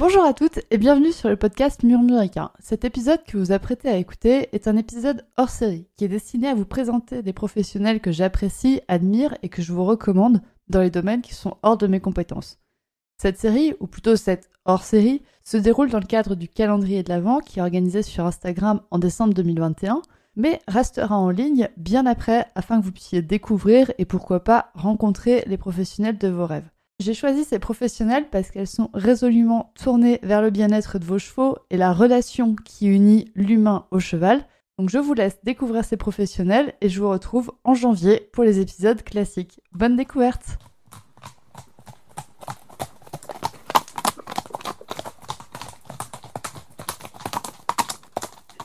Bonjour à toutes et bienvenue sur le podcast Murmuricain. Cet épisode que vous apprêtez à écouter est un épisode hors série qui est destiné à vous présenter des professionnels que j'apprécie, admire et que je vous recommande dans les domaines qui sont hors de mes compétences. Cette série, ou plutôt cette hors-série, se déroule dans le cadre du calendrier de l'Avent qui est organisé sur Instagram en décembre 2021, mais restera en ligne bien après afin que vous puissiez découvrir et pourquoi pas rencontrer les professionnels de vos rêves. J'ai choisi ces professionnels parce qu'elles sont résolument tournées vers le bien-être de vos chevaux et la relation qui unit l'humain au cheval. Donc je vous laisse découvrir ces professionnels et je vous retrouve en janvier pour les épisodes classiques. Bonne découverte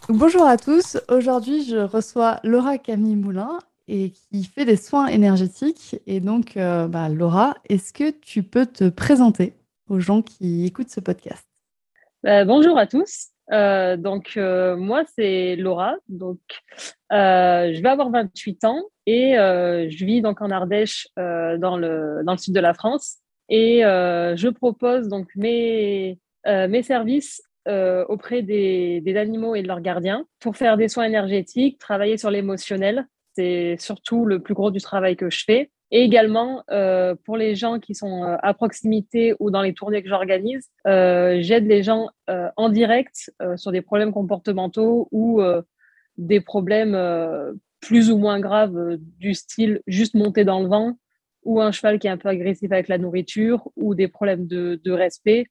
Bonjour à tous, aujourd'hui je reçois Laura Camille Moulin et qui fait des soins énergétiques. Et donc, euh, bah, Laura, est-ce que tu peux te présenter aux gens qui écoutent ce podcast? Bah, Bonjour à tous. Euh, donc, euh, moi, c'est Laura. Donc, je vais avoir 28 ans et je vis donc en Ardèche, dans, le, dans le sud de la France. Et je propose donc mes, mes services auprès des, des, animaux et de leurs gardiens pour faire des soins énergétiques, travailler sur l'émotionnel c'est surtout le plus gros du travail que je fais. Et également, euh, pour les gens qui sont euh, à proximité ou dans les tournées que j'organise, euh, j'aide les gens en direct sur des problèmes comportementaux ou des problèmes plus ou moins graves du style juste monter dans le vent ou un cheval qui est un peu agressif avec la nourriture ou des problèmes de, de respect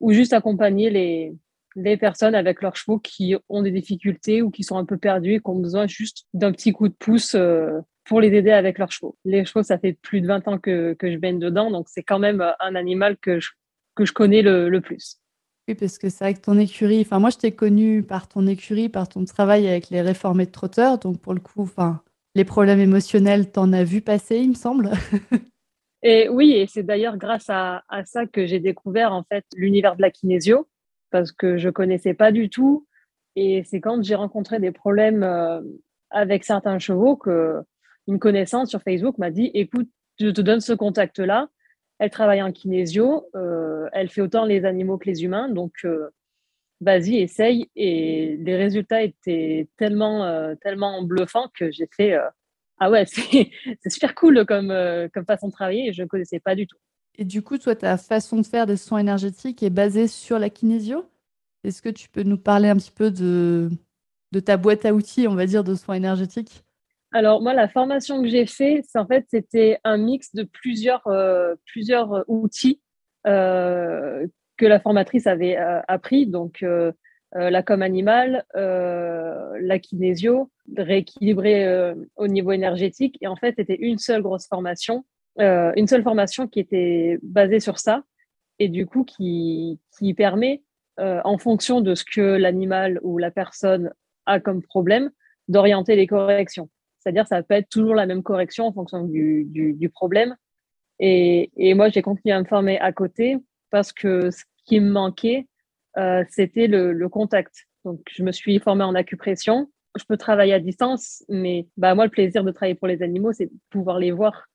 ou juste accompagner les, les personnes avec leurs chevaux qui ont des difficultés ou qui sont un peu perdus et qui ont besoin juste d'un petit coup de pouce euh, pour les aider avec leurs chevaux. Les chevaux, ça fait plus de 20 ans que, que je baigne dedans, donc c'est quand même un animal que je, que je connais le, le plus. Oui, parce que c'est avec ton écurie, enfin moi je t'ai connu par ton écurie, par ton travail avec les réformés de trotteurs, donc pour le coup, enfin les problèmes émotionnels, t'en as vu passer, il me semble. et oui, et c'est d'ailleurs grâce à, à ça que j'ai découvert en fait l'univers de la kinésio parce que je connaissais pas du tout. Et c'est quand j'ai rencontré des problèmes euh, avec certains chevaux que une connaissance sur Facebook m'a dit écoute, je te donne ce contact-là. Elle travaille en kinésio, euh, elle fait autant les animaux que les humains, donc euh, vas-y, essaye. Et les résultats étaient tellement, tellement bluffants que j'ai fait ah ouais, c'est super cool comme, comme façon de travailler et je ne connaissais pas du tout. Et du coup, toi, ta façon de faire des soins énergétiques est basée sur la kinésio? Est-ce que tu peux nous parler un petit peu de, ta boîte à outils, on va dire, de soins énergétiques? Alors moi, la formation que j'ai fait, c'est en fait c'était un mix de plusieurs euh, plusieurs outils euh, que la formatrice avait euh, appris, donc la com animale, la kinésio, rééquilibrer au niveau énergétique, et en fait c'était une seule grosse formation euh, une seule formation qui était basée sur ça et du coup qui, qui permet, euh, en fonction de ce que l'animal ou la personne a comme problème, d'orienter les corrections. C'est-à-dire, ça peut être toujours la même correction en fonction du, du, problème. Et, et moi, j'ai continué à me former à côté parce que ce qui me manquait, euh, c'était le, le, contact. Donc, je me suis formée en acupression. Je peux travailler à distance, mais bah, moi, le plaisir de travailler pour les animaux, c'est pouvoir les voir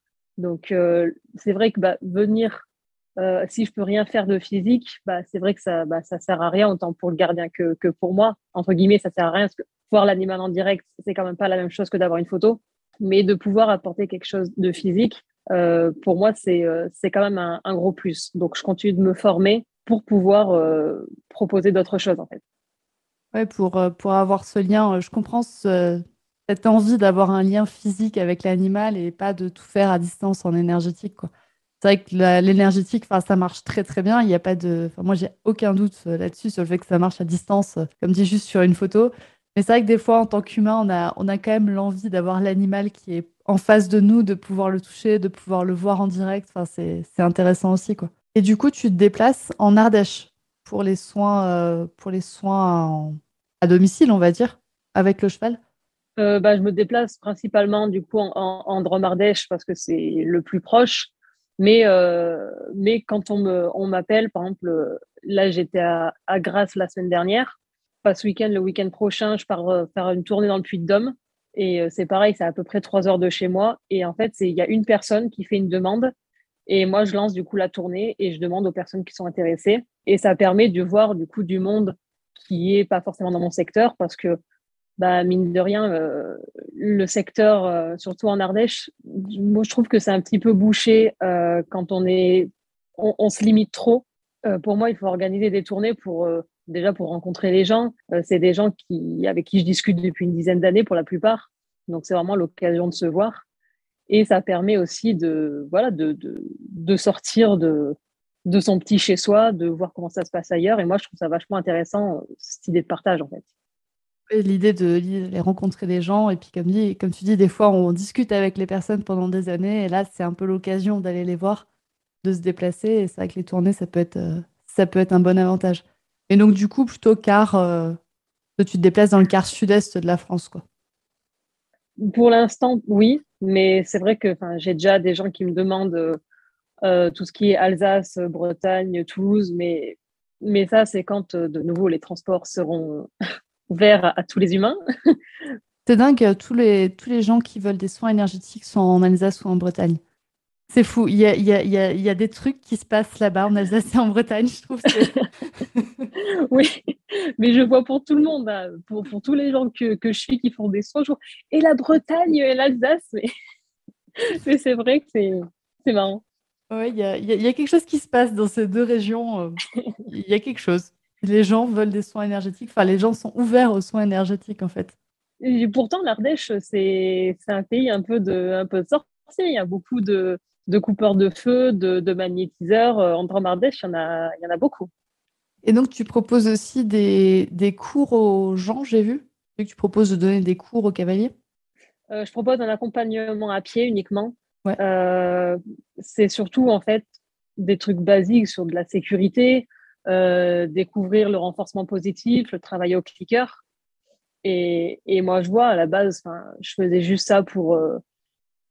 donc, euh, c'est vrai que bah, venir, euh, si je peux rien faire de physique, bah, c'est vrai que ça, bah, ça sert à rien autant pour le gardien que, pour moi. Entre guillemets, ça sert à rien parce que voir l'animal en direct, c'est quand même pas la même chose que d'avoir une photo. Mais de pouvoir apporter quelque chose de physique, euh, pour moi, c'est c'est quand même un, un, gros plus. Donc, je continue de me former pour pouvoir proposer d'autres choses, en fait. Ouais, pour, pour avoir ce lien, je comprends ce, cette envie d'avoir un lien physique avec l'animal et pas de tout faire à distance en énergétique. C'est vrai que l'énergétique, ça marche très très bien. Il n'y a pas de, moi j'ai aucun doute euh, là-dessus sur le fait que ça marche à distance, euh, comme dit juste sur une photo. Mais c'est vrai que des fois, en tant qu'humain, on a, on a quand même l'envie d'avoir l'animal qui est en face de nous, de pouvoir le toucher, de pouvoir le voir en direct. Enfin, c'est intéressant aussi, quoi. Et du coup, tu te déplaces en Ardèche pour les soins, euh, pour les soins à domicile, on va dire, avec le cheval? Euh, bah, je me déplace principalement du coup en, en, Drôme-Ardèche parce que c'est le plus proche. Mais, euh, mais quand on me, on m'appelle, par exemple, euh, là j'étais à, à Grasse la semaine dernière. Pas ce week-end, le week-end prochain, je pars faire une tournée dans le Puy-de-Dôme. Et c'est pareil, c'est à peu près trois heures de chez moi. Et en fait, il y a une personne qui fait une demande Et moi, je lance du coup la tournée et je demande aux personnes qui sont intéressées. Et ça permet de voir du coup du monde qui est pas forcément dans mon secteur parce que bah, mine de rien, euh, le secteur, euh, surtout en Ardèche, moi je trouve que c'est un petit peu bouché euh, quand on est, on, se limite trop. pour moi, il faut organiser des tournées pour déjà pour rencontrer les gens. c'est des gens qui, avec qui je discute depuis une dizaine d'années pour la plupart, donc c'est vraiment l'occasion de se voir. Et ça permet aussi de, voilà, de, de, de sortir de, de son petit chez soi, de voir comment ça se passe ailleurs. Et moi, je trouve ça vachement intéressant, cette idée de partage, en fait. L'idée de les rencontrer des gens, et puis comme, tu dis, des fois on discute avec les personnes pendant des années, et là c'est un peu l'occasion d'aller les voir, de se déplacer, et c'est vrai que les tournées ça peut être, euh, un bon avantage. Et donc du coup, plutôt car, euh, tu te déplaces dans le quart sud-est de la France, quoi. Pour l'instant, oui, mais c'est vrai que j'ai déjà des gens qui me demandent euh, tout ce qui est Alsace, Bretagne, Toulouse, mais, mais ça c'est quand de nouveau les transports seront ouvert à, tous les humains. C'est dingue, tous les, tous les gens qui veulent des soins énergétiques sont en Alsace ou en Bretagne. C'est fou. Il y a, il, y a, il, y a, des trucs qui se passent là-bas en Alsace et en Bretagne, je trouve. oui, mais je vois pour tout le monde, hein. pour, pour, tous les gens que, que, je suis qui font des soins. Et la Bretagne et l'Alsace, mais, mais c'est vrai que c'est marrant. Oui, il y a, y a, quelque chose qui se passe dans ces deux régions. Euh, il y a quelque chose les gens veulent des soins énergétiques. Enfin, les gens sont ouverts aux soins énergétiques, en fait. Et pourtant, l'Ardèche, c'est un pays un peu de, un peu de sorcier. Il y a beaucoup de, de coupeurs de feu, de, de magnétiseurs. Euh, en Ardèche, il y, en a, il y en a beaucoup. Et donc, tu proposes aussi des, des cours aux gens, j'ai vu. Tu proposes de donner des cours aux cavaliers euh, Je propose un accompagnement à pied uniquement. Euh, c'est surtout, en fait, des trucs basiques sur de la sécurité, euh, découvrir le renforcement positif, le travail au clicker. Et, et, moi, je vois à la base, je faisais juste ça pour, euh,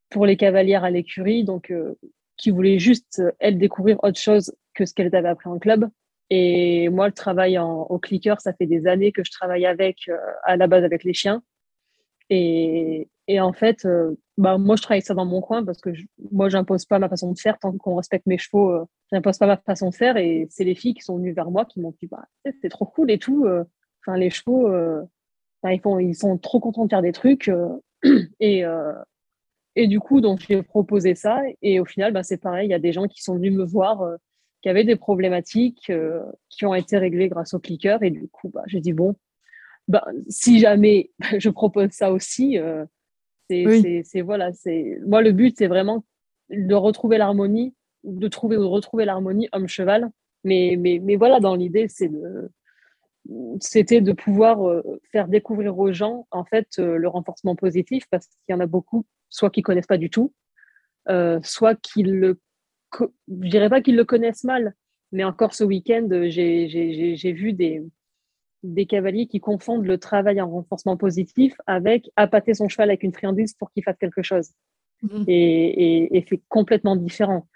pour les cavalières à l'écurie, donc euh, qui voulaient juste, elles, découvrir autre chose que ce qu'elles avaient appris en club. Et moi, le travail en, au clicker, ça fait des années que je travaille avec, à la base avec les chiens. Et, en fait, bah, moi, je travaille ça dans mon coin parce que je, moi, j'impose pas ma façon de faire tant qu'on respecte mes chevaux. Euh, j'impose pas ma façon de faire et c'est les filles qui sont venues vers moi qui m'ont dit bah, c'est trop cool et tout. Euh, enfin, les chevaux, euh, ils, sont trop contents de faire des trucs et du coup, donc j'ai proposé ça et au final, bah, c'est pareil. Il y a des gens qui sont venus me voir qui avaient des problématiques qui ont été réglées grâce au clicker et du coup, j'ai dit bon, bah, si jamais je propose ça aussi c'est voilà, c'est moi le but c'est vraiment de retrouver l'harmonie, de trouver ou de retrouver l'harmonie homme-cheval. Mais, mais, mais voilà, dans l'idée, c'est de c'était de pouvoir euh, faire découvrir aux gens en fait euh, le renforcement positif parce qu'il y en a beaucoup soit qui connaissent pas du tout euh, soit qu'ils le je dirais pas qu'ils le connaissent mal mais encore ce week-end j'ai vu des des cavaliers qui confondent le travail en renforcement positif avec appâter son cheval avec une friandise pour qu'il fasse quelque chose. Mhm. Et, c'est complètement différent.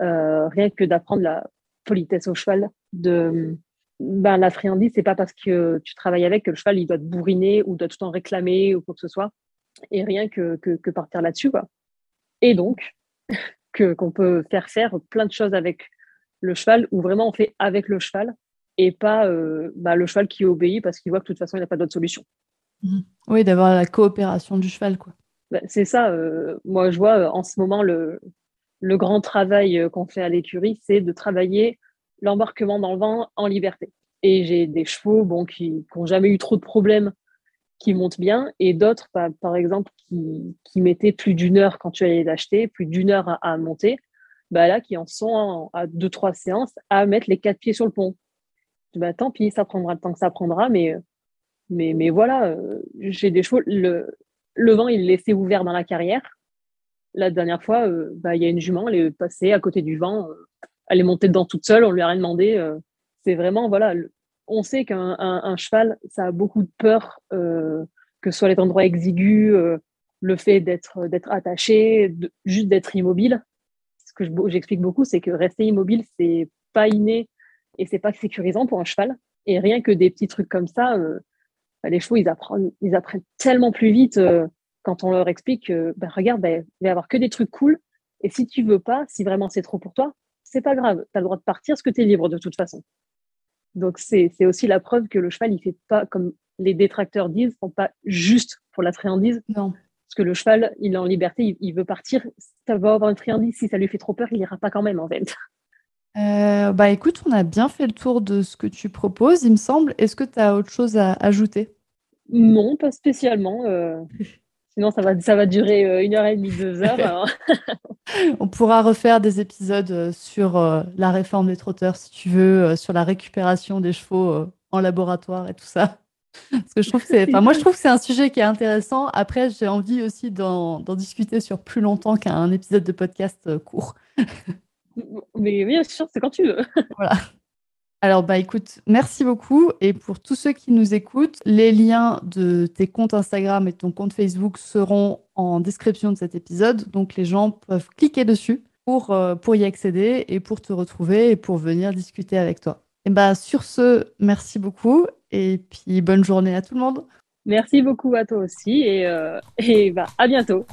Euh, rien que d'apprendre la politesse au cheval, de ben, la friandise, c'est pas parce que tu travailles avec que le cheval il doit te bourriner ou doit tout le temps réclamer ou quoi que ce soit. Et rien que, que, partir là-dessus. Quoi. Et donc, que, qu'on peut faire faire plein de choses avec le cheval ou vraiment on fait avec le cheval et pas euh, bah, le cheval qui obéit parce qu'il voit que de toute façon, il n'a pas d'autre solution. Mmh. Oui, d'avoir la coopération du cheval. quoi. Bah, c'est ça. Euh, moi, je vois euh, en ce moment le, le grand travail qu'on fait à l'écurie, c'est de travailler l'embarquement dans le vent en liberté. Et j'ai des chevaux bon, qui n'ont jamais eu trop de problèmes, qui montent bien, et d'autres, bah, par exemple, qui, qui mettaient plus d'une heure quand tu allais les acheter, plus d'une heure à, à monter, bah là, qui en sont à deux, trois séances à mettre les quatre pieds sur le pont bah, tant pis, ça prendra le temps que ça prendra, mais, mais, mais voilà, euh, j'ai des chevaux. Le, vent, il laissait ouvert dans la carrière. La dernière fois, euh, bah, il y a une jument, elle est passée à côté du vent, euh, elle est montée dedans toute seule, on lui a rien demandé. c'est vraiment, voilà, on sait qu'un un, cheval, ça a beaucoup de peur, que ce soit les endroits exigus, le fait d'être d'être attaché, juste d'être immobile. Ce que j'explique beaucoup, c'est que rester immobile, c'est pas inné et c'est pas sécurisant pour un cheval. Et rien que des petits trucs comme ça, euh, bah, les chevaux, ils apprennent, ils apprennent tellement plus vite euh, quand on leur explique que, bah, regarde, bah, il va y avoir que des trucs cool Et si tu veux pas, si vraiment c'est trop pour toi, c'est pas grave. Tu as le droit de partir parce que tu es libre de toute façon. Donc, c'est aussi la preuve que le cheval, il fait pas, comme les détracteurs disent, pas juste pour la friandise. Non. Parce que le cheval, il est en liberté, il, veut partir. Ça va avoir une friandise. Si ça lui fait trop peur, il ira pas quand même, en fait. Euh, bah écoute, on a bien fait le tour de ce que tu proposes, il me semble. Est-ce que tu as autre chose à ajouter? Non, pas spécialement. Euh. Sinon, ça va, ça va durer euh, une heure et demie, deux heures. On pourra refaire des épisodes sur euh, la réforme des trotteurs, si tu veux, sur la récupération des chevaux en laboratoire et tout ça. Parce que je trouve que moi, je trouve que c'est un sujet qui est intéressant. Après, j'ai envie aussi d'en, discuter sur plus longtemps qu'un épisode de podcast court. Mais bien sûr, c'est quand tu veux. voilà. Alors, bah écoute, merci beaucoup. Et pour tous ceux qui nous écoutent, les liens de tes comptes Instagram et ton compte Facebook seront en description de cet épisode. Donc, les gens peuvent cliquer dessus pour, euh, pour y accéder et pour te retrouver et pour venir discuter avec toi. Et bah, sur ce, merci beaucoup. Et puis, bonne journée à tout le monde. Merci beaucoup à toi aussi. Et, euh, et bah, à bientôt.